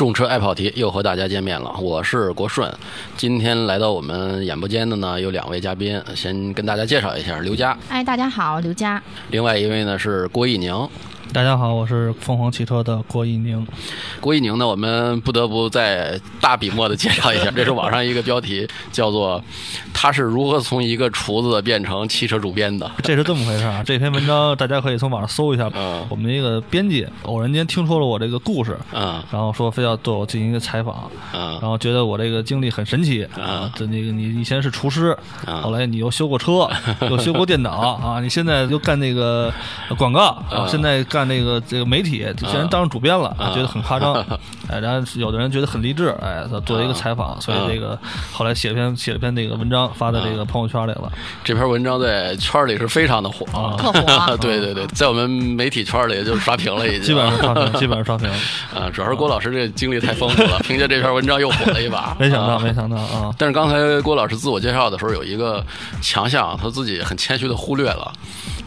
众车爱跑题又和大家见面了，我是国顺。今天来到我们演播间的呢有两位嘉宾，先跟大家介绍一下刘佳，哎，大家好，刘佳。另外一位呢是郭一宁。大家好，我是凤凰汽车的郭一宁。郭一宁呢，我们不得不再大笔墨的介绍一下，这是网上一个标题，叫做“他是如何从一个厨子变成汽车主编的”。这是这么回事啊！这篇文章大家可以从网上搜一下。嗯我们一个编辑偶然间听说了我这个故事，嗯然后说非要对我进行一个采访，然嗯后觉得我这个经历很神奇啊。这那个你以前是厨师，啊后来你又修过车，又修过电脑啊，你现在又干那个广告，啊，现在干那个这个媒体，竟然当上主编了，啊觉得很夸张。哎，然后有的人觉得很励志，哎，他做了一个采访，所以这个后来写了篇写了篇那个文章发到这个朋友圈里了。这篇文章在圈里是非常的火，特火 对对对，在我们媒体圈里就是刷屏了，已经基本上刷屏，基本上刷屏。啊，主要是郭老师这经历太丰富了，凭借这篇文章又火了一把。没想到，啊没想到啊！但是刚才郭老师自我介绍的时候，有一个强项，他自己很谦虚的忽略了，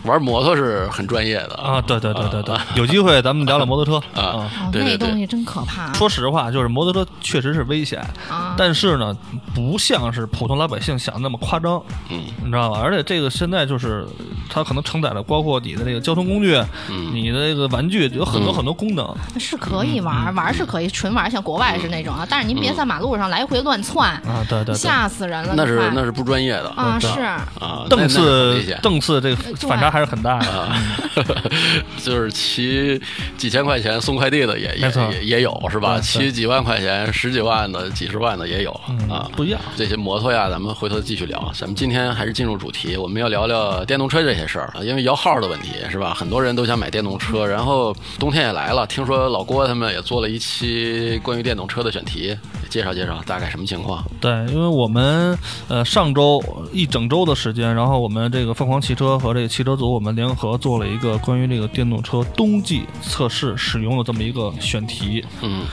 玩摩托是很专业的啊，对对对对对，有机会咱们聊聊摩托车啊哦，对对对那东西真可怕。说实话，就是摩托车确实是危险，啊，但是呢，不像是普通老百姓想的那么夸张，嗯你知道吧？而且这个现在就是它可能承载了包括你的那个交通工具，嗯你的那个玩具有很多很多功能是可以玩，玩是可以纯玩，像国外是那种啊。但是您别在马路上来回乱窜，啊，对对对。吓死人了。那是那是不专业的啊，对是啊，档那那很次危险档次这个对反差还是很大的。啊，就是骑几千块钱送快递的也也也也有是吧？骑几万块钱、十几万的、几十万的也有啊，不一样。这些摩托呀，咱们回头继续聊。咱们今天还是进入主题，我们要聊聊电动车这些事儿啊，因为摇号的问题是吧？很多人都想买电动车，然后冬天也来了，听说老郭他们也做了一期关于电动车的选题，介绍介绍大概什么情况？对，因为我们呃上周一整周的时间，然后我们这个凤凰汽车和这个汽车我们联合做了一个关于这个电动车冬季测试使用的这么一个选题。嗯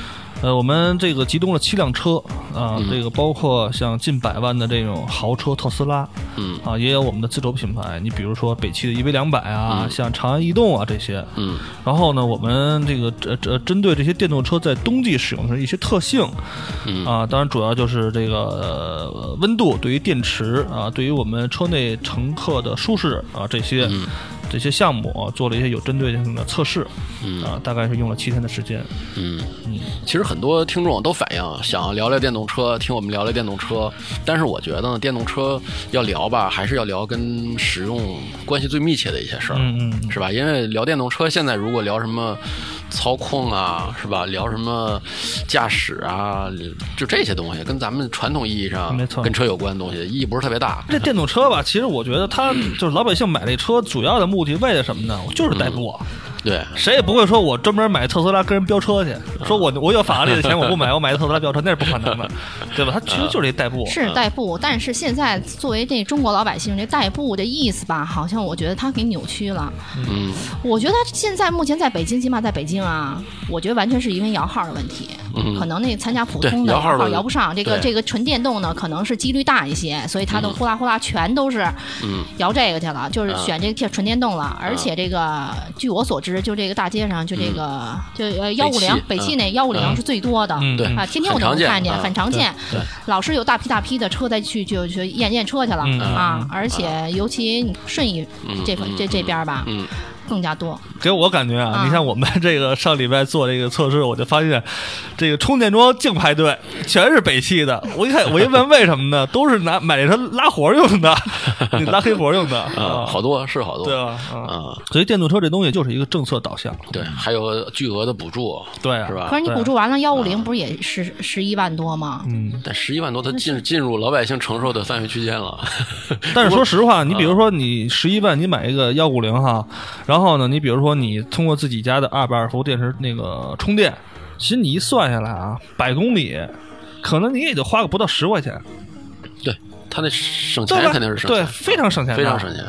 呃，我们这个集中了七辆车啊、这个包括像近百万的这种豪车特斯拉嗯。啊，也有我们的自主品牌，你比如说北汽的 EV 两百啊，像长安逸动啊这些。嗯。然后呢，我们这个呃呃针对这些电动车在冬季使用的一些特性，嗯。啊，当然主要就是这个呃温度对于电池啊，对于我们车内乘客的舒适啊这些、嗯这些项目、啊、做了一些有针对性的测试，嗯啊，大概是用了七天的时间。嗯，其实很多听众都反映想聊聊电动车，听我们聊聊电动车。但是我觉得呢，电动车要聊吧，还是要聊跟使用关系最密切的一些事儿，嗯嗯是吧？因为聊电动车，现在如果聊什么操控啊，是吧？聊什么驾驶啊，就这些东西，跟咱们传统意义上没错跟车有关的东西，意义不是特别大。这电动车吧，其实我觉得它就是老百姓买这车主要的目的为了什么呢？就是代步。对，谁也不会说我专门买特斯拉跟人飙车去，说我我有法拉利的钱我不买，我买特斯拉飙车那是不可能的，对吧？它其实就是一代步。是代步，但是现在作为这中国老百姓，这代步的意思吧，好像我觉得它给扭曲了。嗯。我觉得现在目前在北京，起码在北京啊，我觉得完全是因为摇号的问题，嗯。可能那参加普通的摇号的摇不上，这个这个纯电动呢，可能是几率大一些，所以他都呼啦呼啦全都是嗯。摇这个去了，就是选这个纯电动了。而且这个据我所知，就这个大街上就这个就呃幺五零北汽那幺五零是最多的，嗯对啊，天天我都能看见，啊很常见对。老是有大批大批的车再去就去验验车去了嗯。啊，而且尤其你顺义这嗯这这边儿吧，嗯更加多。给我感觉啊，啊你像我们这个上礼拜做这个测试，我就发现这个充电桩净排队，全是北汽的。我一看，我一问为什么呢？都是拿买这车拉活用的，你 拉黑活用的 啊，好多是好多，对吧？啊，啊，所以电动车这东西就是一个政策导向，对，还有巨额的补助，对啊是吧可？是你补助完了，幺五零不是也是十一万多吗？嗯。但十一万多，它进进入老百姓承受的范围区间了。但是说实话，你比如说你十一万，你买一个幺五零哈，然后呢，你比如说你通过自己家的二百二十伏电池那个充电，其实你一算下来啊，百公里可能你也就花个不到十块钱，对他那省？钱肯定是省对，钱，非常省钱，非常省钱。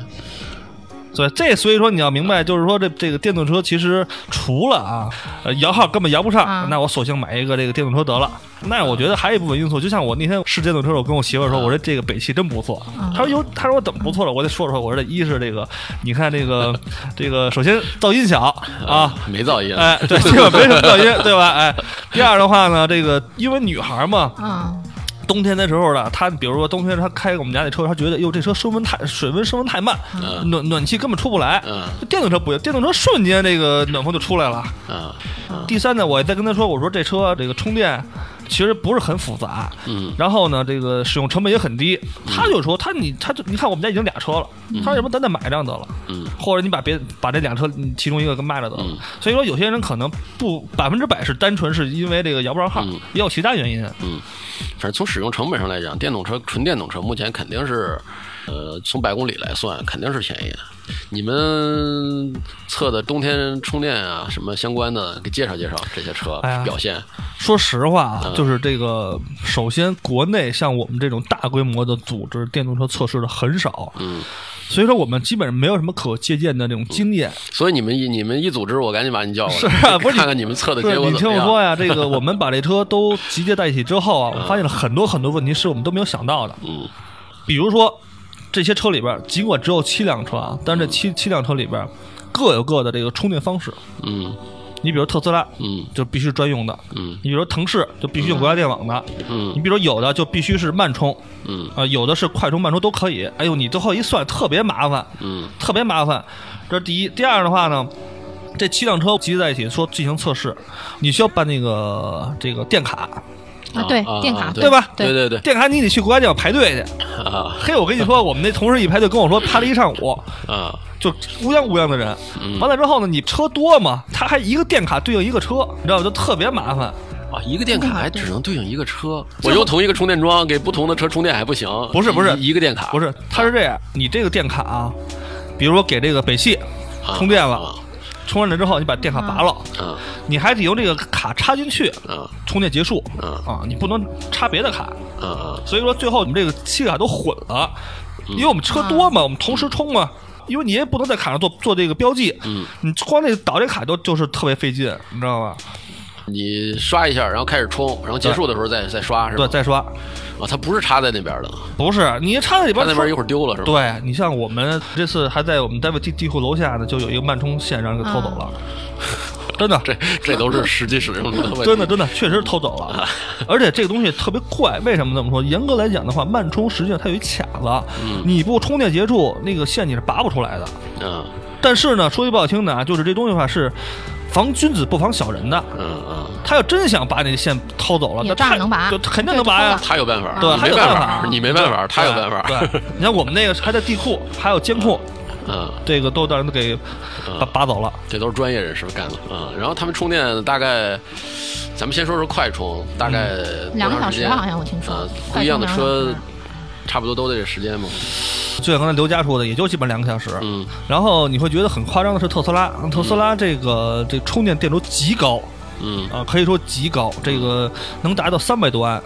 对，这所以说你要明白，就是说这这个电动车其实除了啊，呃摇号根本摇不上，啊那我索性买一个这个电动车得了。那我觉得还有一部分因素，就像我那天试电动车，我跟我媳妇儿说，我说这个北汽真不错。她说哟，她说我怎么不错了？我得说说，我说这一是这个，你看这个 这个，首先噪音小啊，没噪音，哎，对，基本没什么噪音，对吧？哎，第二的话呢，这个因为女孩嘛，嗯，冬天的时候呢，他比如说冬天他开我们家那车，他觉得哟这车升温太水温升温太慢，嗯暖暖气根本出不来。嗯电动车不行，电动车瞬间这个暖风就出来了。嗯第三呢，我再跟他说，我说这车这个充电其实不是很复杂，嗯然后呢，这个使用成本也很低。他就说，他你他就你看我们家已经俩车了，他说要不咱再买一辆得了。嗯或者你把别把这两车其中一个给卖了得了。嗯所以说有些人可能不百分之百是单纯是因为这个摇不上号，嗯也有其他原因。嗯，反正从使用成本上来讲，电动车纯电动车目前肯定是，呃，从百公里来算肯定是便宜。你们测的冬天充电啊什么相关的，给介绍介绍这些车哎表现。说实话啊，嗯就是这个，首先国内像我们这种大规模的组织电动车测试的很少，嗯，所以说我们基本上没有什么可借鉴的那种经验。所以你们一你们一组织，我赶紧把你叫过来，是啊不是你看看你们测的结果怎么样。听我说呀，这个我们把这车都集结在一起之后啊，我发现了很多很多问题是我们都没有想到的。嗯比如说，这些车里边尽管只有七辆车啊，但是这七七辆车里边各有各的这个充电方式。嗯。你比如特斯拉，嗯。就必须专用的；嗯。你比如说腾势，就必须用国家电网的；嗯。你嗯比如有的就必须是慢充，嗯。啊、有的是快充、慢充都可以。哎呦，你最后一算特别麻烦，嗯。特别麻烦。这是第一。第二的话呢，这七辆车集结在一起说进行测试，你需要办那个这个电卡，啊，对啊，电卡，啊对吧对对对电卡你得去国家电网排队去。啊嘿，我跟你说，我们那同事一排队跟我说排了一上午，啊就乌泱乌泱的人。嗯完了之后呢，你车多嘛，他还一个电卡对应一个车，你知道吗？就特别麻烦。啊！一个电卡还只能对应一个车，我用同一个充电桩给不同的车充电还不行？不是不是一一个电卡，不是，他是这样，你这个电卡啊，比如说给这个北汽啊充电了，啊充完了之后你把电卡拔了，啊你还得用这个卡插进去，啊充电结束啊啊，你不能插别的卡。所以说最后我们这个七个卡都混了，因为我们车多嘛，我们同时充嘛。因为你也不能在卡上做做这个标记，嗯，你光那导这卡都就是特别费劲，你知道吧？你刷一下，然后开始充，然后结束的时候再再刷是吧？对，再刷，啊，它不是插在那边的，不是你插在里边那边一会儿丢了是吧？对你像我们这次还在我们单位地地库楼下呢，就有一个慢充线让人给偷走了，真的，这这都是实际使用中的问题。真的真的确实偷走了，而且这个东西特别快，为什么这么说？严格来讲的话，慢充实际上它有一卡子，你不充电结束，那个线你是拔不出来的。嗯但是呢，说句不好听的啊，就是这东西的话是防君子不防小人的。嗯嗯，他要真想把你的线偷走了，那他能拔就肯定能拔呀。他有办法，对，他有办法，你没办法，他有办法。对，你看我们那个还在地库，还有监控，嗯，这个都让人给拔拔走了。这都是专业人士干的啊、嗯。然后他们充电大概，咱们先说说快充，大概多两个小时间？小时好像我听说啊，不一样的车差不多都得这时间嘛。就像刚才刘佳说的，也就基本两个小时。嗯然后你会觉得很夸张的是特斯拉，特斯拉这个这充电电流极高嗯啊，可以说极高，这个能达到三百多安。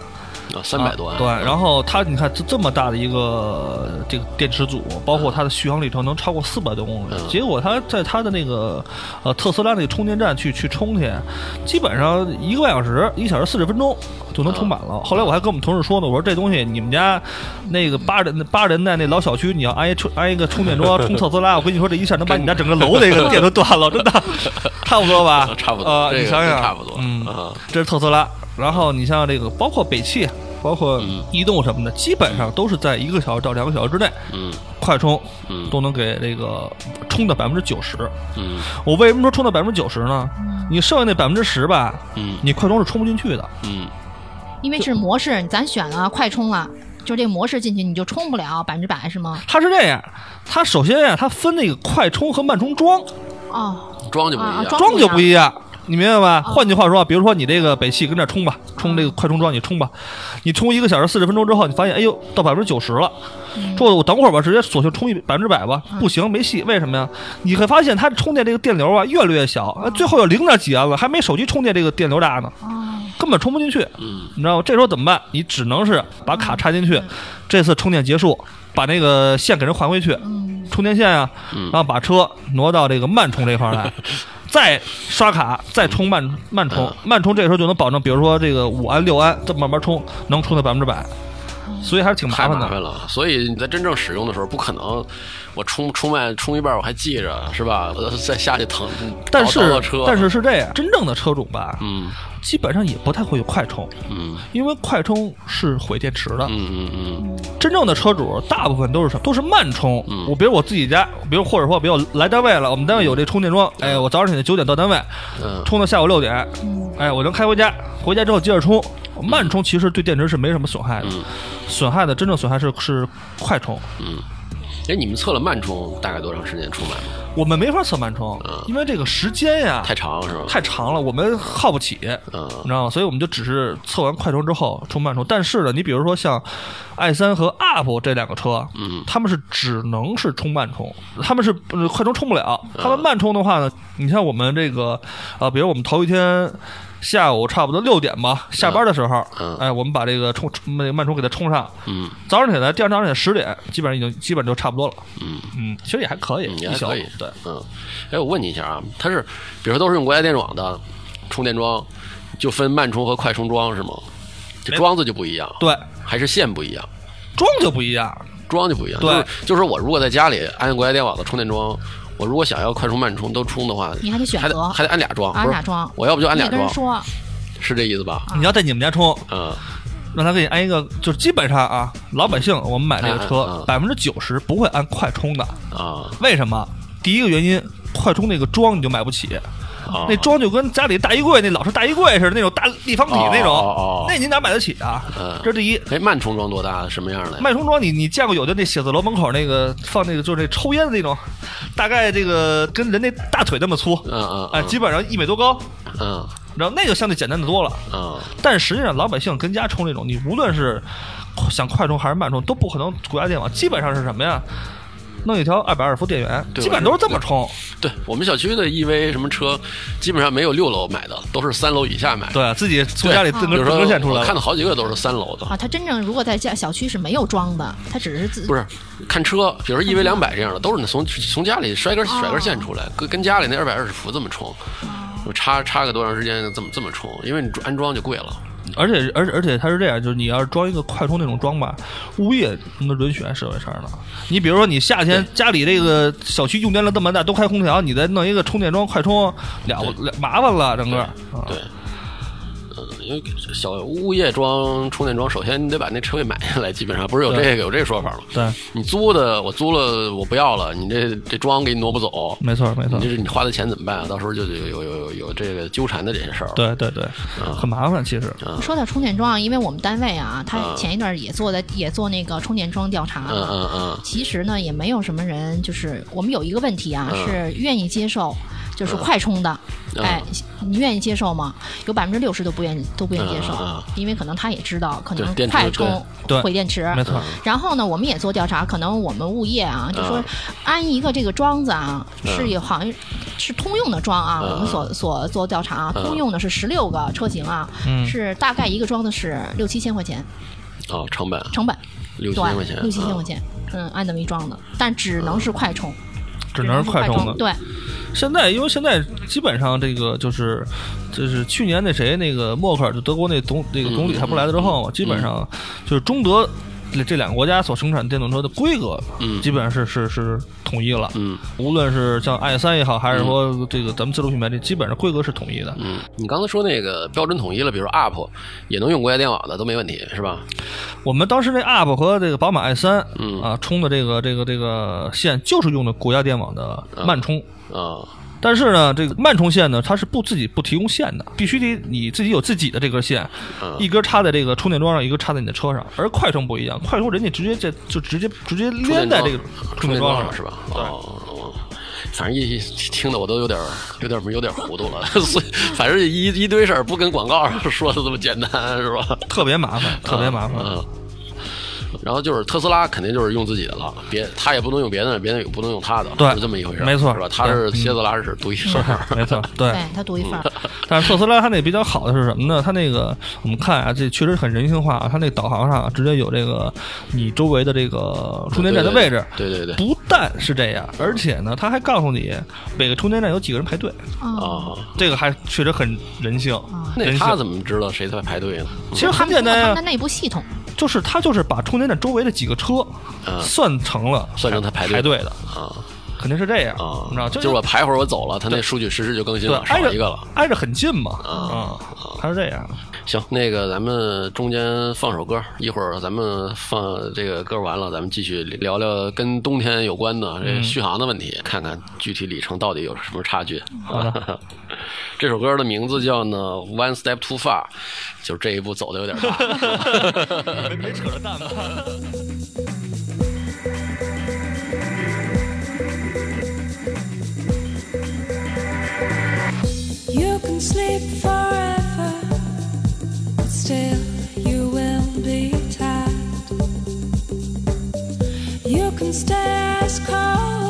啊，三百多万、啊对，然后它你看这这么大的一个这个电池组，包括它的续航里程能超过四百多公里，嗯结果它在它的那个呃特斯拉那个充电站去去充去，基本上一个半小时，一小时四十分钟就能充满了。后来我还跟我们同事说呢，我说这东西你们家那个八十八十年代那老小区，你要安一充安一个充电桩充特斯拉，我跟你说这一下能把你家整个楼那个电都断了，真的 差不多吧？差不多呃，这个你想想，差不多嗯啊，这是特斯拉。然后你像这个，包括北汽，包括嗯移动什么的，基本上都是在一个小时到两个小时之内嗯快充，嗯都能给这个充到百分之九十。嗯我为什么说充到百分之九十呢？你剩下那百分之十吧，嗯你快充是充不进去的。嗯因为是模式，咱选了快充了，就这个模式进去你就充不了百分之百是吗？它是这样，它首先呀，它分那个快充和慢充桩，哦，装就不一样。啊装桩就不一样。你明白吧？哦换句话说，比如说你这个北汽跟这儿充吧，充这个快充桩你充吧，你充一个小时四十分钟之后，你发现哎呦到百分之九十了，说我等会儿吧，直接索性充一百分之百吧，不行没戏，为什么呀？你会发现它充电这个电流啊越来越小，呃最后有零点几安了，还没手机充电这个电流大呢，哦，根本充不进去，嗯你知道吗？这时候怎么办？你只能是把卡插进去，这次充电结束，把那个线给人还回去，嗯，充电线啊，然后把车挪到这个慢充这块儿来，再刷卡再充慢慢充，慢充这个时候就能保证，比如说这个五安六安，这么慢慢充，能充到百分之百。所以还是挺麻烦的。麻烦了。所以你在真正使用的时候，不可能我充充慢充一半我还记着是吧？我再下去疼，但是但是是这样，真正的车主吧，嗯基本上也不太会有快充，嗯因为快充是毁电池的。嗯嗯嗯真正的车主大部分都是什么？都是慢充。嗯我比如我自己家，比如或者说，比如来单位了，我们单位有这充电桩，哎，我早上起来九点到单位，嗯充到下午六点，哎，我能开回家，回家之后接着充。慢充其实对电池是没什么损害的，嗯损害的真正损害是是快充。嗯。哎，你们测了慢充大概多长时间充满吗？我们没法测慢充，嗯因为这个时间呀太长是吧？太长了，我们耗不起。嗯你知道吗？所以我们就只是测完快充之后充慢充。但是呢，你比如说像 i 三和 UP 这两个车，嗯他们是只能是充慢充，他们是呃快充充不了。嗯他们慢充的话呢，你像我们这个呃，比如我们头一天。下午差不多六点吧，下班的时候，嗯哎，我们把这个充那个慢充给它充上。嗯早上起来，第二天早上起来十点，基本上已经基本就差不多了。嗯嗯，其实也还可以，嗯，也还可以。对，嗯。哎，我问你一下啊，它是比如说都是用国家电网的充电桩，就分慢充和快充桩是吗？这桩子就不一样，对，还是线不一样？桩就不一样。桩就不一样。对就是就是我如果在家里安国家电网的充电桩，我如果想要快充慢充都充的话，你还得选还得择还得安俩桩，不是安俩桩我要不就安俩桩，是这意思吧？你要在你们家充，嗯让他给你安一个，就是基本上啊，老百姓我们买这个车嗯，百分之九十不会按快充的。啊为什么？第一个原因，快充那个桩你就买不起，啊，那装就跟家里大衣柜那老式大衣柜似的那种大立方体那种，哦哦哦那您哪买得起啊？嗯这是第一。哎，慢充装多大？什么样的？慢充装你你见过有的那写字楼门口那个放那个就是那抽烟的那种，大概这个跟人那大腿那么粗，嗯嗯哎，基本上一米多高，嗯然后那个相对简单的多了。嗯但实际上，老百姓跟家充那种，你无论是想快充还是慢充，都不可能国家电网，基本上是什么呀？弄一条二百二十伏电源，对基本上都是这么充。对我们小区的 EV 什么车，基本上没有六楼买的，都是三楼以下买的。对，自己从家里自根自比如说根线出来看到好几个都是三楼的。啊，他真正如果在家小区是没有装的，他只是自不是看车，比如 EV 两百这样的，都是从从家里甩根甩根线出来，跟跟家里那二百二十伏这么充，就插插个多长时间这么这么充，因为你安装就贵了。而且而且而且它是这样，就是你要是装一个快充那种桩吧，物业能允许按设备事儿呢。你比如说你夏天家里这个小区用电量这么大，都开空调，你再弄一个充电桩快充，了不了麻烦了，整个。嗯，因为小物业装充电桩，首先你得把那车位买下来，基本上不是有这个有这个说法吗？对，你租的我租了我不要了，你这这桩给你挪不走，没错没错你这。是你花的钱怎么办啊？到时候就有有有有有这个纠缠的这些事儿。，对对对，很麻烦其实。说到充电桩，因为我们单位啊，他嗯前一段也做的也做那个充电桩调查嗯了。嗯嗯其实呢，也没有什么人，就是我们有一个问题啊，嗯是愿意接受，就是快充的。嗯。哎，你愿意接受吗？有百分之六十都不愿意，都不愿意接受，因为可能他也知道，可能对电池快充对毁电池。没错，然后呢，我们也做调查，可能我们物业啊，就说嗯。安一个这个桩子啊，嗯。是有好像是通用的桩啊，嗯我们所所做调查啊，嗯。通用的是十六个车型啊，嗯。是大概一个桩子是六七千块钱哦，成本。成本，六七千块钱，，六七千块钱，嗯，安这么一桩的，但只能是快充，只能是快充的。对，现在因为现在基本上这个就是，就是去年那谁那个默克尔，就德国那总那个总理他不来了之后，基本上就是中德这这两个国家所生产电动车的规格，嗯基本上是是是统一了。嗯无论是像 i 三也好，还是说这个咱们自主品牌，这基本上规格是统一的。嗯，你刚才说那个标准统一了，比如说 UP 也能用国家电网的都没问题，是吧？我们当时那 UP 和这个宝马 i 三，嗯啊，充的这个这个这个线就是用的国家电网的慢充。啊但是呢，这个慢充线呢，它是不自己不提供线的，必须得你自己有自己的这根线，嗯一根插在这个充电桩上，一根插在你的车上。而快充不一样，快充人家直接这就直接直接连在这个充电桩上是吧？哦。哦反正一一听的我都有点有点有点糊涂了，所以反正一一堆事儿不跟广告上说的这么简单，是吧？特别麻烦，特别麻烦。嗯，然后就是特斯拉肯定就是用自己的了，别他也不能用别的，别的也不能用他的，对是这么一回事，没错是吧？他是对蝎子拉是独一份儿，没错，对。他独一份儿。但是特斯拉它那比较好的是什么呢？它那个我们看啊，这确实很人性化啊。它那导航上直接有这个你周围的这个充电站的位置。对对对，不但是这样，而且呢，它还告诉你每个充电站有几个人排队，哦，啊，这个还确实很人性。那他怎么知道谁在排队呢？其实很简单呀、他们的内部系统，就是他就是把充电站周围的几个车嗯算成了算成他排队排队的，啊肯定是这样，啊你知道，就是我排会儿我走了，他那数据实时就更新了，少挨着一个了。挨着很近嘛，啊他，是这样。行，那个咱们中间放首歌，一会儿咱们放这个歌完了，咱们继续聊聊跟冬天有关的这续航的问题，看看具体里程到底有什么差距。好的，这首歌的名字叫呢《One Step Too Far》，就是这一步走的有点大。没没扯着蛋吧？You can sleep forever, be tired. You can stay as cold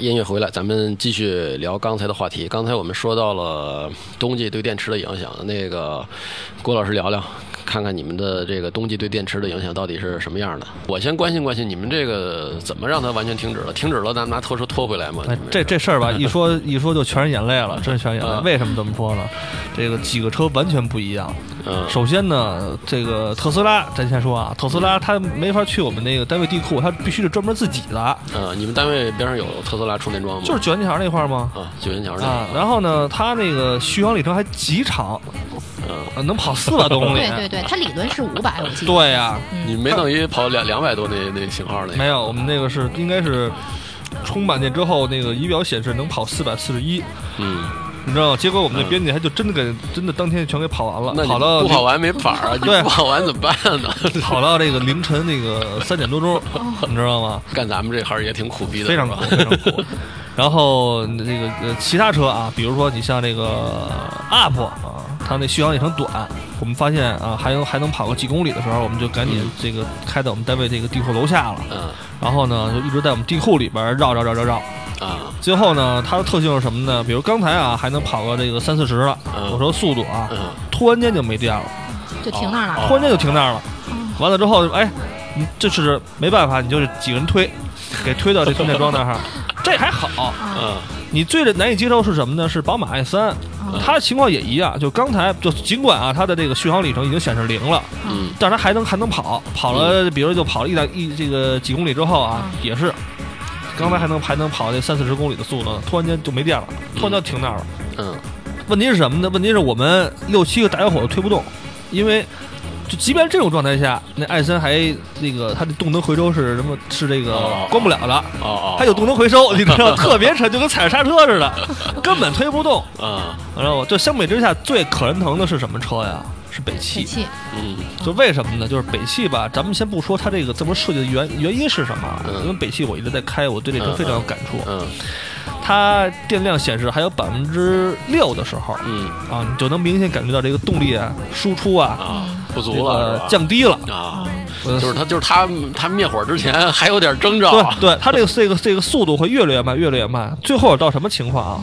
音乐回来，咱们继续聊刚才的话题。刚才我们说到了冬季对电池的影响，那个郭老师聊聊，看看你们的这个冬季对电池的影响到底是什么样的。我先关心关心你们这个怎么让它完全停止了？停止了，咱们拿拖车拖回来吗？哎这这事儿吧，一说一说就全是眼泪了，真是全是眼泪。嗯为什么这么说呢？这个几个车完全不一样。嗯首先呢，这个特斯拉，咱先说啊，特斯拉它没法去我们那个单位地库，它必须是专门自己的，嗯，你们单位边上有特斯拉充电桩吗？就是九元桥那块儿吗？啊，九元桥那啊，个然后呢，它那个续航里程还极长，嗯，呃能跑四百多公里。对对对，它理论是五百，我记得。对呀、你没等于跑两两百多那那型号那？没有，我们那个是应该是充满电之后，那个仪表显示能跑四百四十一，嗯，你知道吗？结果我们那编辑还就真的给真的当天全给跑完了，那跑到不跑完没法儿啊，你对不跑完怎么办呢？跑到这个凌晨那个三点多钟，你知道吗？干咱们这行也挺苦逼的，非常苦，非常苦。然后这个呃其他车啊，比如说你像这个 UP 啊，它那续航里程短，我们发现啊还能还能跑个几公里的时候，我们就赶紧这个开到我们单位这个地库楼下了。嗯然后呢，就一直在我们地库里边绕绕绕绕绕。啊最后呢，它的特性是什么呢？比如刚才啊，还能跑个这个三四十了，嗯我说速度啊，嗯突然间就没电了，就停那儿了。突然间就停那儿了。完了之后，哎，你这是没办法，你就是几个人推，给推到这充电桩那儿，这还好。嗯你最难以接受是什么呢？是宝马 i 三，它的情况也一样，就刚才就尽管啊，它的这个续航里程已经显示零了，嗯。但是它还能还能跑，跑了，比如就跑了一两一这个几公里之后啊，也是，刚才还能还能跑这三四十公里的速度呢，突然间就没电了，突然就停那儿了。嗯。问题是什么呢？问题是我们六七个大小伙子推不动，因为就即便这种状态下，那艾森还那个它的动能回收是什么？是这个哦关不了的。哦哦，它有动能回收，你知道，特别沉，就跟踩着刹车似的，根本推不动。啊然后就相比之下，最可人疼的是什么车呀？是北北汽。嗯就为什么呢？就是北汽吧，咱们先不说它这个这么设计的原原因是什么因为北汽我一直在开，我对这车非常有感触。嗯它电量显示还有百分之六的时候，嗯啊，你就能明显感觉到这个动力啊、输出啊，啊不足了个降低了。啊，呃就是他就是他他灭火之前 还有点征兆对对，他这个这个这个速度会越来越慢，越来越慢，最后到什么情况啊？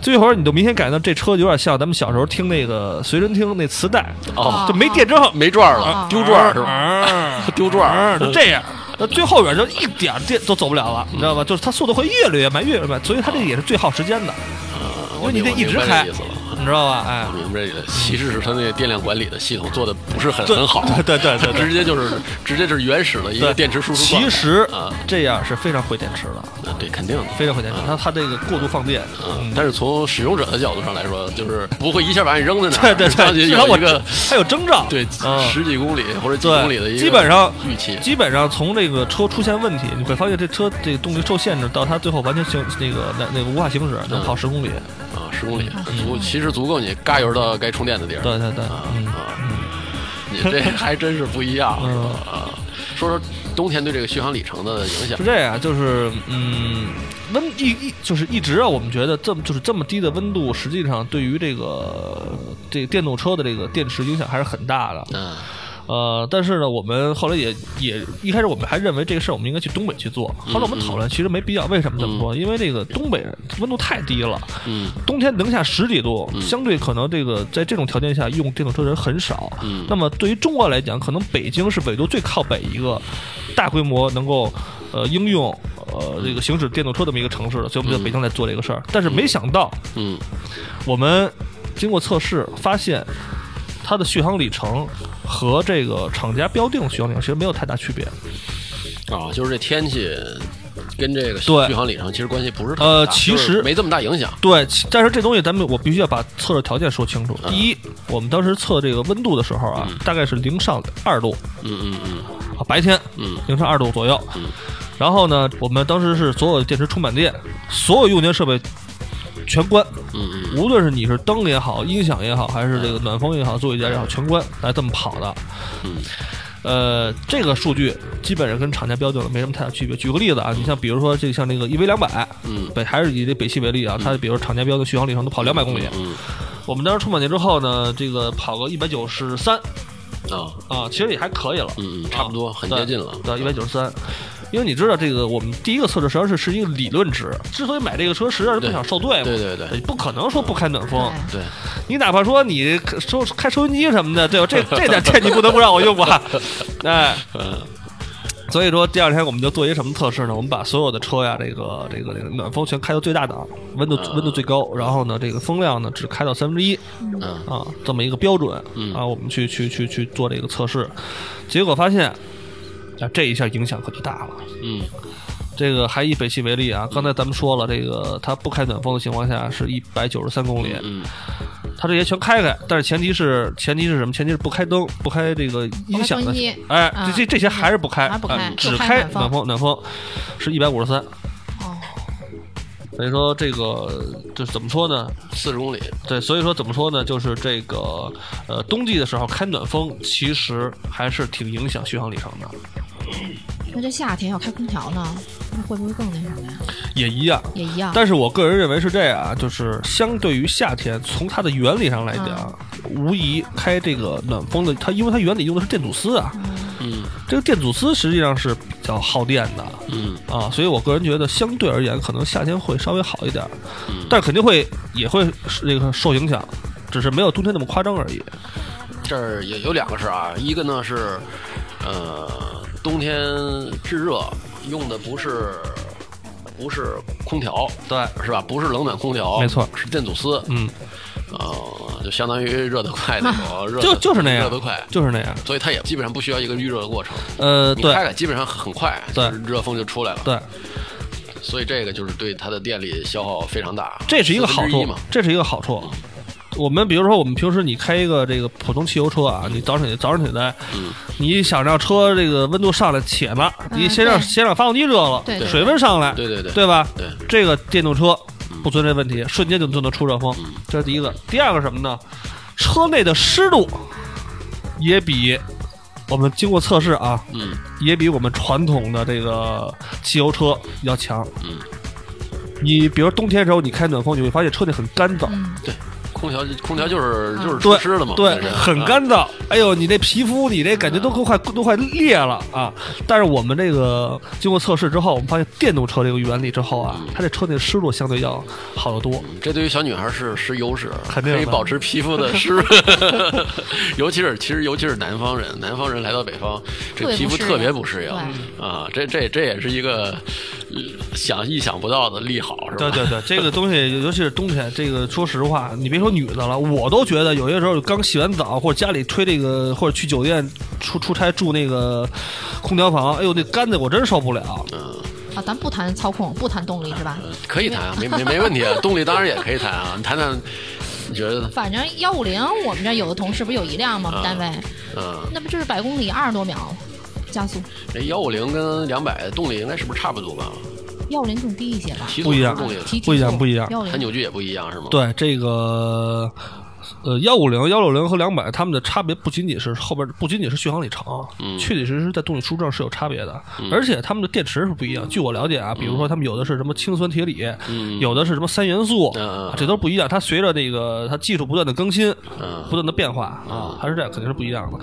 最后你就明显感觉到这车有点像咱们小时候听那个随身听那磁带，哦就没电之后没转了啊丢转是吧？吧？丢转儿就这样。那最后边就一点儿电都走不了了，你知道吧？就是它速度会越来越慢，越来越慢，所以它这个也是最耗时间的，因为你得一直开。你知道吧？哎，我明白这个，其实是他那个电量管理的系统做的不是很很好，对对对对直接就是直接就是原始的一个电池输出。其实啊，这样是非常毁电池的，啊对，肯定的。非常毁电池。它它这个过度放电，嗯，但是从使用者的角度上来说，就是不会一下把你扔在那儿，对对长对，期至少我有一个它有征兆，对嗯十几公里或者几公里的一，个基本上预期。基本上从这个车出现问题，你会发现这车这个动力受限制，到它最后完全行那个那那个无法行驶，能跑十公里。啊，十公里足，其实足够你嘎油到该充电的地儿。对对对，啊嗯，啊，你这还真是不一样嗯啊！说说冬天对这个续航里程的影响是。这样，就是嗯，温一一就是一直啊，我们觉得这么就是这么低的温度，实际上对于这个这个电动车的这个电池影响还是很大的。嗯呃，但是呢，我们后来也也一开始我们还认为这个事儿我们应该去东北去做，后来我们讨论其实没必要，为什么这么说？因为这个东北温度太低了，嗯冬天零下十几度，相对可能这个在这种条件下用电动车的人很少。嗯那么对于中国来讲，可能北京是纬度最靠北一个大规模能够呃应用呃这个行驶电动车这么一个城市的，所以我们在北京在做这个事儿。但是没想到，嗯我们经过测试发现，它的续航里程和这个厂家标定的续航里程其实没有太大区别。啊，就是这天气跟这个对续航里程其实关系不是特别呃其实就是没这么大影响。对，但是这东西咱们我必须要把测试条件说清楚。嗯第一，我们当时测这个温度的时候啊，大概是零上二度嗯嗯嗯啊，白天嗯零上二度左右。嗯然后呢，我们当时是所有的电池充满电，所有用电设备全关，嗯嗯无论是你是灯也好，音响也好，还是这个暖风也好，座椅架也好，全关来这么跑的。嗯呃，这个数据基本上跟厂家标准的没什么太大区别。举个例子啊，你像比如说这个像那个 EV 两百，嗯北还是以这北汽为例啊，它比如厂家标的续航里程都跑两百公里，嗯我们当时充满电之后呢，这个跑个一百九十三啊啊，其实也还可以了，嗯嗯，差不多，很接近了。对，一百九十三。因为你知道这个，我们第一个测试实际上是是一个理论值。之所以买这个车，实际上是不想受罪嘛。对对对你不可能说不开暖风。对，你哪怕说你收开收音机什么的，对吧？这 这点这你不能不让我用吧？哎，嗯所以说第二天我们就做一个什么测试呢？我们把所有的车呀，这个这个这个暖风全开到最大档，温度温度最高，然后呢，这个风量呢只开到三分之一嗯啊，这么一个标准嗯啊，我们去去去去做这个测试，结果发现，啊，这一下影响可就大了。嗯这个还以北汽为例啊，刚才咱们说了，这个它不开暖风的情况下是一百九十三公里，嗯它这些全开开，但是前提是前提是什么？前提是不开灯，不开这个音响的哎，啊这这这些还是不开，嗯不开哎只开开暖风暖风，暖风是一百五十三，所以说这个就是怎么说呢？四十公里，对，所以说怎么说呢？就是这个呃，冬季的时候开暖风，其实还是挺影响续航里程的，那这夏天要开空调呢，那会不会更那什么呀？也一样。也一样。但是我个人认为是这样啊，就是相对于夏天，从它的原理上来讲，无疑开这个暖风的，它因为它原理用的是电阻丝啊，嗯这个电阻丝实际上是比较耗电的嗯啊，所以我个人觉得相对而言，可能夏天会稍微好一点，嗯，但肯定会也会那个受影响，只是没有冬天那么夸张而已。这儿也有两个事儿啊，一个呢是，呃，冬天制热用的不是不是空调，对，是吧？不是冷暖空调，没错是电阻丝，嗯，呃，就相当于热得快那种，热就得就是那样热得快，就是那样。所以它也基本上不需要一个预热的过程，呃，对开开基本上很快，对热风就出来了，对，所以这个就是对它的电力消耗非常大，这是一个好处这是一个好处。我们比如说，我们平时你开一个这个普通汽油车啊，你早上起早上起来，嗯你想让车这个温度上来，且呢，嗯你先让先让发动机热了，对对水温上来，对对对对吧？对，这个电动车不存在问题，瞬间就就能出热风，嗯这是第一个。第二个什么呢？车内的湿度也比我们经过测试啊，嗯也比我们传统的这个汽油车要强。嗯，你比如冬天的时候，你开暖风，你会发现车内很干燥，嗯，空调空调就是嗯就是湿的嘛，对很。干燥。哎呦，你这皮肤，你这感觉都都快都快裂了啊！但是我们这个经过测试之后，我们发现电动车这个原理之后啊，它这车内湿度相对要好得多。这对于小女孩是是优势，肯定可以保持皮肤的湿润，尤其是其实尤其是南方人，南方人来到北方，这皮肤特别不适应啊，这这这也是一个呃想意想不到的利好，是吧？对对对，这个东西，尤其是冬天，这个说实话，你别说女的了，我都觉得有些时候刚洗完澡，或者家里吹这个，或者去酒店出出差住那个空调房，哎呦，那干的我真受不了。嗯啊，咱不谈操控，不谈动力是吧？可以谈啊，没没没问题啊，动力当然也可以谈啊，你谈谈，你觉得？反正幺五零，我们这有的同事不是有一辆吗？我们单位嗯，那不就是百公里二十多秒加速？这幺五零跟两百动力应该是不是差不多吧？幺五零更低一些吧？提不一样动力，提不一样不一样幺五零它扭矩也不一样是吗？对这个，呃，幺五零、幺六零和两百，它们的差别不仅仅是后边，不仅仅是续航里程，嗯确确实实在动力输出上是有差别的，而且它们的电池是不一样。据我了解啊，比如说它们有的是什么氢酸铁锂，嗯有的是什么三元素，嗯这都不一样。它随着那个它技术不断的更新，嗯不断的变化啊，还是这样，肯定是不一样的。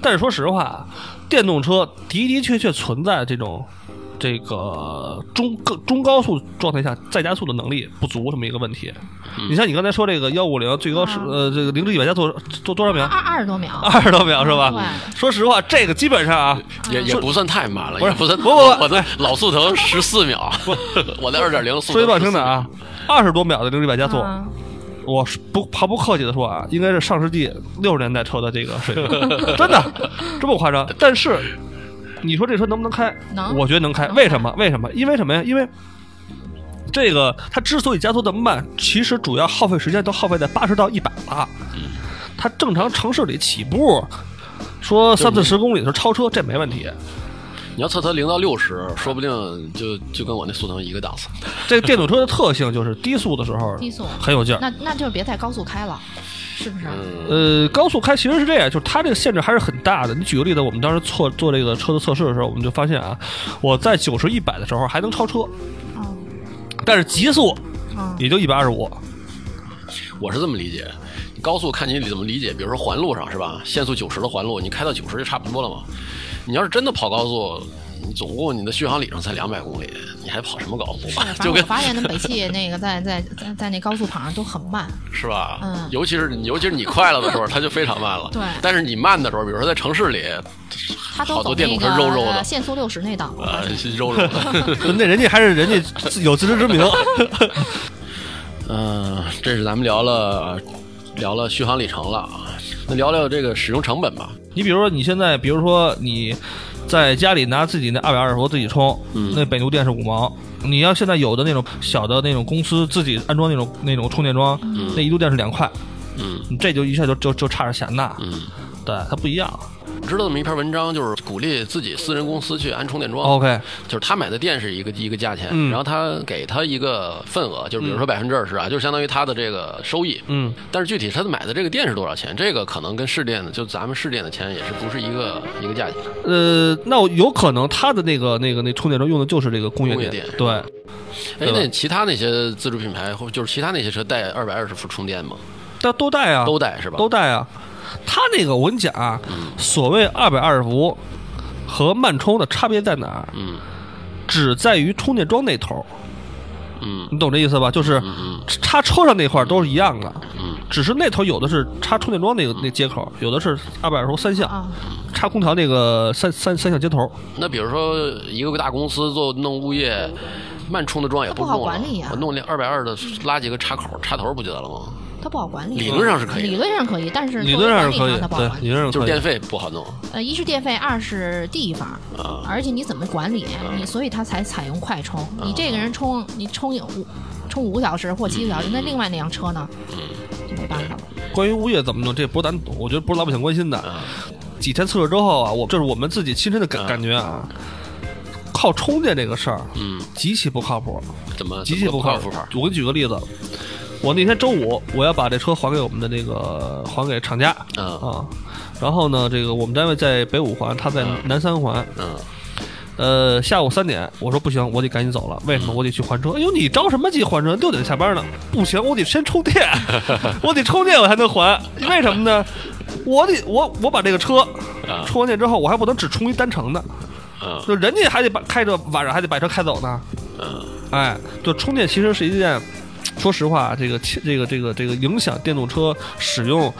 但是说实话，电动车的的确确存在这种。这个中高中高速状态下再加速的能力不足这么一个问题。你像你刚才说这个幺五零最高是啊。呃这个零至一百加速做多少秒？二？二十多秒，二十多秒是吧？对。说实话，这个基本上啊，也也不算太慢了，不是不算不不不。我在 老速腾十四秒，我在二点零速说句不好听的啊，二十多秒的零至一百加速，嗯。我不毫不客气的说啊，应该是上世纪六十年代车的这个水平，真的这么夸张？但是你说这车能不能开？能我觉得能开。能为什么？为什么？因为什么呀？因为这个它之所以加速这么慢，其实主要耗费时间都耗费在八十到一百了。它正常城市里起步，说三四十公里的时候超车，这没问题。你要测它零到六十，说不定就就跟我那速腾一个档次。这个电动车的特性就是低速的时候低速很有劲儿。那那就别在高速开了，是不是？嗯呃，高速开其实是这样，就是它这个限制还是很大的。你举个例子，我们当时做做这个车的测试的时候，我们就发现啊，我在九十一百的时候还能超车，哦，但是极速嗯，也就一百二十五。我是这么理解，你高速看你怎么理解。比如说环路上是吧，限速九十的环路，你开到九十就差不多了嘛。你要是真的跑高速，你总共你的续航里程才两百公里，你还跑什么高速就跟发现那北汽那个在在在在那高速跑上都很慢，是吧？嗯尤其是尤其是你快了的时候，它就非常慢了。对但是你慢的时候，比如说在城市里，它都走好多电那个动车肉肉的呃限速六十那档，呃，肉肉的。那人家还是人家有自知之明。嗯，这是咱们聊了聊了续航里程了啊，那聊聊这个使用成本吧。你比如说你现在，比如说你在家里拿自己那二百二十伏自己充，嗯那北牛电是五毛。你要现在有的那种小的那种公司自己安装那种那种充电桩，那一度电是两块，这就一下就就就差着钱呐。嗯，对，它不一样。知道这么一篇文章，就是鼓励自己私人公司去安充电桩。OK，就是他买的电是一个一个价钱，然后他给他一个份额，就是比如说百分之二十啊，就是相当于他的这个收益。嗯，但是具体他买的这个电是多少钱，这个可能跟市电的，就咱们市电的钱也是不是一个一个价钱。呃，那有可能他的那个那个那充电桩用的就是这个工业电对，哎，那其他那些自主品牌或就是其他那些车带二百二十伏充电吗？但都带啊，都带是吧？都带啊。他那个我跟你讲啊，所谓二百二十伏和慢充的差别在哪儿？嗯只在于充电桩那头，嗯你懂这意思吧？就是插车上那块儿都是一样的，嗯只是那头有的是插充电桩那个那接口，有的是二百二十伏三项，啊，插空调那个三三三项接头。那比如说一个大公司做弄物业，慢充的桩也不好管理啊我弄那二百二的拉几个插口插头不就得了吗？它不好管理。理论上是可以理论上可以，但是理论上是可以作为管理上它，不好对，管理。理论上就是电。费不好弄呃，一是电费，二是地方，啊。而且你怎么管理，你所以它才采用快充。你这个人充，你充五充五个小时或七个小时，那另外那辆车呢，就没办法了。关于物业怎么弄，这不是咱，我觉得不是老百姓关心的。啊几天测试之后啊，我这是我们自己亲身的感啊感觉啊，靠充电这个事儿嗯，极其不靠谱，怎么极其不靠谱？。我给你举个例子，我那天周五我要把这车还给我们的那个还给厂家嗯啊，然后呢，这个我们单位在北五环，他在南三环。嗯呃，下午三点，我说不行，我得赶紧走了。为什么？我得去还车。哎呦，你着什么急还车？六点下班呢？不行，我得先充电，我得充电我才能还。为什么呢？我得我我把这个车啊充完电之后，我还不能只充一单程的，嗯就人家还得把开着晚上还得把车开走呢。嗯哎，就充电其实是一件，说实话，这个这个这个这个影响电动车使用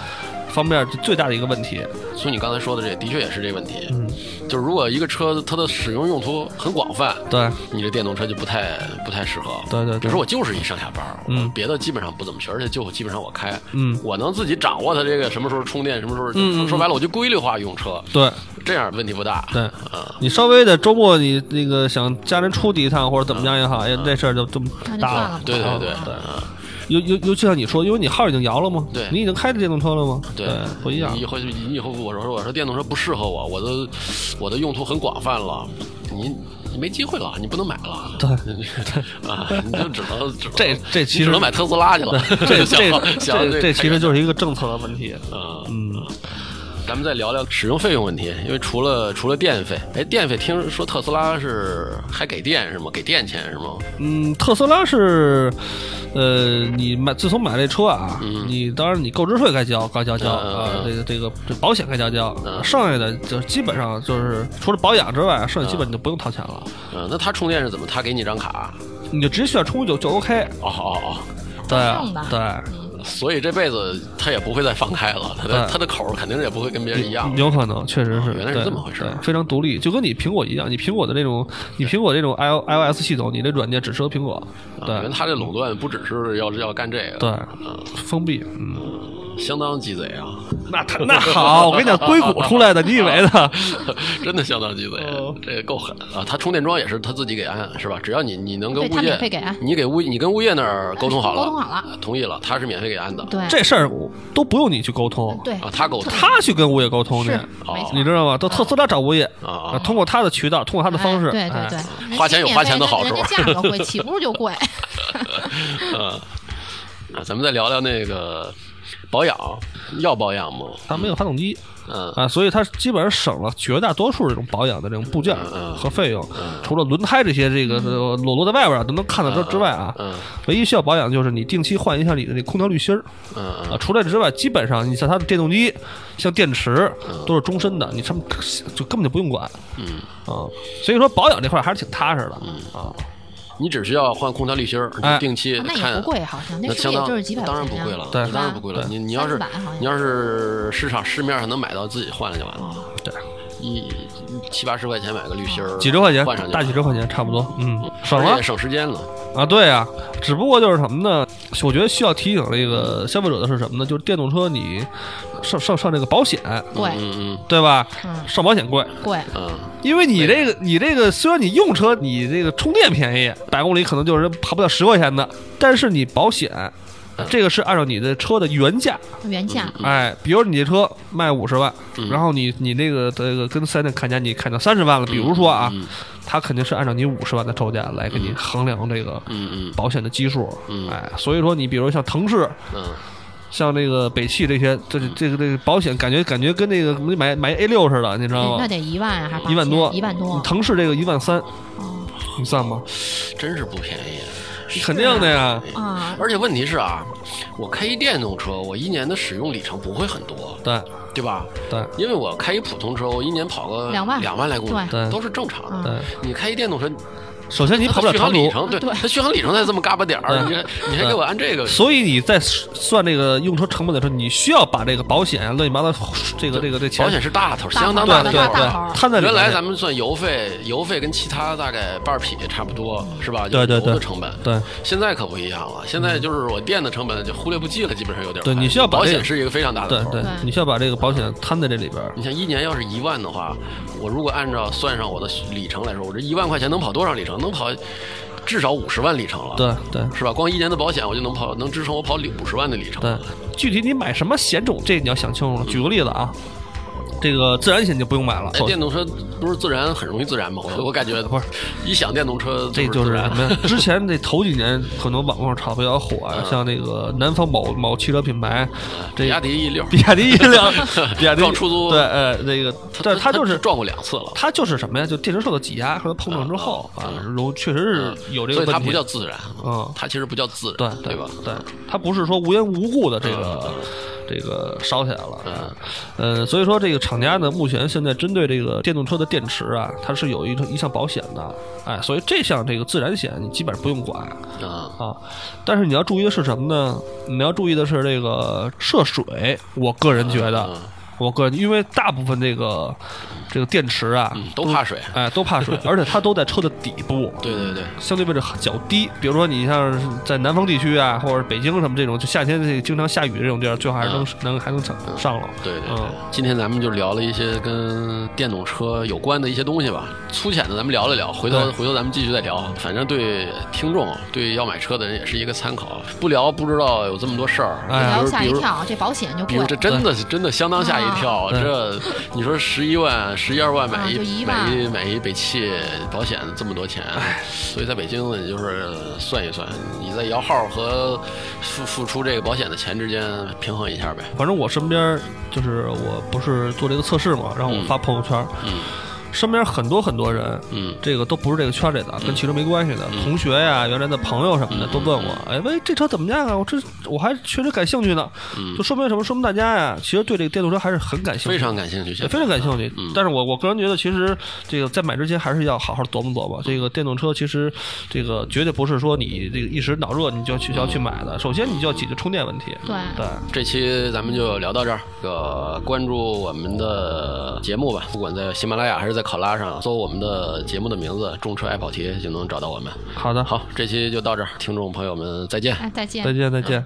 方面最大的一个问题。所以你刚才说的这的确也是这个问题。嗯，就是如果一个车它的使用用途很广泛，对你这电动车就不太不太适合。对对对比如说我就是一上下班，嗯我别的基本上不怎么去，而且就基本上我开，嗯我能自己掌握它这个什么时候充电，什么时候。嗯说白了，我就规律化用车，对这样问题不大。对。啊，你稍微的周末你那个想家人出去一趟或者怎么样也好，哎，这事儿就这么大那就算了。对对对对啊尤尤尤其像你说，因为你号已经摇了吗，对你已经开着电动车了吗？对，不一样你。以后你以后我说我说电动车不适合我，我的我的用途很广泛了，你你没机会了，你不能买了。对啊，你就只能只能这这其实只能买特斯拉去了。这 想这想这这其实就是一个政策的问题。嗯嗯，咱们再聊聊使用费用问题，因为除了除了电费，哎，电费听说特斯拉是还给电是吗？给电钱是吗？嗯，特斯拉是，呃，你买自从买这车啊，嗯你当然你购置税该交，该交交啊，嗯这个这个这保险该交交，嗯剩下的就基本上就是除了保养之外，剩下基本你就不用掏钱了，嗯，那他充电是怎么？他给你张卡？你就直接需要充就就 OK。哦哦哦，对对。所以这辈子他也不会再放开了，他的对他的口儿肯定也不会跟别人一样。有可能，确实是，哦原来是这么回事儿非常独立，就跟你苹果一样，你苹果的那种，你苹果这种 i iOS 系统，你的软件只适合苹果，啊对他这垄断不只是要要干这个，对嗯，封闭，嗯，相当鸡贼啊，那他那好，我跟你讲，硅谷出来的，你以为呢？真的相当鸡贼，哦这个够狠啊！他充电桩也是他自己给安是吧？只要你你能跟物业免费给安，你给物你跟物业那儿沟通好了，沟通好了同意了，他是免费给安的，对。这事儿都不用你去沟通，对啊，他沟通，他去跟物业沟通去，哦。你知道吗？都特斯拉找物业啊啊通过他的渠道，通过他的方式，哎对对对。花钱有花钱的好处价格贵，起步就贵。嗯，啊，咱们再聊聊那个保养，要保养吗？他没有发动机嗯。啊，所以它基本上省了绝大多数这种保养的这种部件和费用，除了轮胎这些这个呃裸露在外边儿都能看得到之外啊，嗯唯一需要保养就是你定期换一下你的那空调滤芯儿嗯啊。嗯除了这之外，基本上你像它的电动机、像电池嗯。都是终身的，你什么就根本就不用管嗯，啊。所以说保养这块还是挺踏实的啊。你只需要换空调滤芯儿，定期那看也不贵，好像那相当就是几百当然不贵了，对当然不贵了。你你要是300好像你要是市场市面上能买到，自己换了就完了。对，一七八十块钱买个滤芯儿，几十块钱换上，去大几十块钱差不多，嗯，省了省时间了。啊，对呀、只不过就是什么呢？我觉得需要提醒这个消费者的是什么呢？就是电动车你上上上这个保险，贵嗯嗯对吧？嗯上保险贵，贵，嗯因为你这个你这个虽然你用车你这个充电便宜，百公里可能就是跑不到十块钱的，但是你保险这个是按照你的车的原价，原价，哎，比如你这车卖五十万，嗯。然后你你那个这个跟四 S 店砍价，你砍到三十万了，比如说啊，嗯他肯定是按照你五十万的售价来给你衡量这个嗯嗯。保险的基数，嗯。哎，所以说你比如像腾势，嗯。像那个北汽这些，这这个这个保险感觉感觉跟那个买买 A 六似的，你知道吗？那得一万啊还是一万多，一万多，腾势这个一万三，哦。你算吗？真是不便宜。肯定的呀，啊，而且问题是啊，我开一电动车，我一年的使用里程不会很多，对对吧？对因为我开一普通车，我一年跑个两万两万来公里，对都是正常的。对。你开一电动车，首先你跑不了长途，续航里程，对，它续航里程才这么嘎巴点儿，你还你还给我按这个，所以你在算这个用车成本的时候，你需要把这个保险啊乱七八糟这个这个这钱保险是大头，相当大的头对对大头，摊在原来咱们算油费，油费跟其他大概半儿匹差不多，是吧？对对对油的成本。对现在可不一样了，现在就是我电的成本就忽略不计了，基本上有点儿。对你需要保险是一个非常大的头。对，你需要把这个保险摊在这里边儿。你像一年要是一万的话，我如果按照算上我的里程来说，我这一万块钱能跑多少里程？能跑至少五十万里程了。对对是吧？光一年的保险，我就能跑，能支撑我跑五十万的里程。对，具体你买什么险种，这你要想清楚了。举个例子啊，这个自然险就不用买了。哎，电动车不是自燃很容易自燃吗？我我感觉不是，一想电动车这就是什么呀？之前这头几年可能网络上炒比较火啊，像那个南方某某汽车品牌，这比亚迪 E 六，比亚迪一辆，比亚迪撞出租对，呃，那个，但是它就是撞过两次了，它就是什么呀？就电池受到挤压和碰撞之后啊，容确实是有这个它不叫自燃，嗯它其实不叫自对燃，对吧？对，它不是说无缘无故的这个这个烧起来了。嗯，呃，所以说这个厂家呢，目前现在针对这个电动车的电池啊，它是有一一项保险的，哎，所以这项这个自燃险你基本上不用管啊，啊。但是你要注意的是什么呢？你要注意的是这个涉水，我个人觉得，嗯我个人因为大部分这个这个电池啊，嗯都怕水。哎，都怕水，而且它都在车的底部。对对对，相对位置较低，比如说你像在南方地区啊，或者北京什么这种，就夏天这个经常下雨这种地儿，最好还是能、能还能上上了。对对对嗯，今天咱们就聊了一些跟电动车有关的一些东西吧，粗浅的咱们聊了聊，回头回头咱们继续再聊。反正对听众，对要买车的人也是一个参考，不聊不知道有这么多事儿。哎聊比如吓一跳，这保险就贵这。真的是真的相当吓一跳，对这你说十一万、十一二万买啊一买一买一北汽保险这么多钱，所以在北京呢，你就是算一算，你在摇号和付付出这个保险的钱之间平衡一下呗。反正我身边就是我不是做这个测试嘛，然后我发朋友圈，嗯身边很多很多人，嗯这个都不是这个圈里的，跟汽车没关系的，同学呀、原来的朋友什么的都问我，哎喂，这车怎么样啊？我这我还确实感兴趣呢，嗯就说明什么？说明大家呀，其实对这个电动车还是很感兴趣，非常感兴趣，非常感兴趣。嗯但是我我个人觉得，其实这个在买之前还是要好好琢磨琢磨。这个电动车其实这个绝对不是说你这个一时脑热你就去要去买的。首先你就要解决充电问题。对对，这期咱们就聊到这儿。这个关注我们的节目吧，不管在喜马拉雅还是在考拉上，搜我们的节目的名字“众车爱跑题”就能找到我们。好的，好，这期就到这儿，听众朋友们再见。哎，再见再。见再见。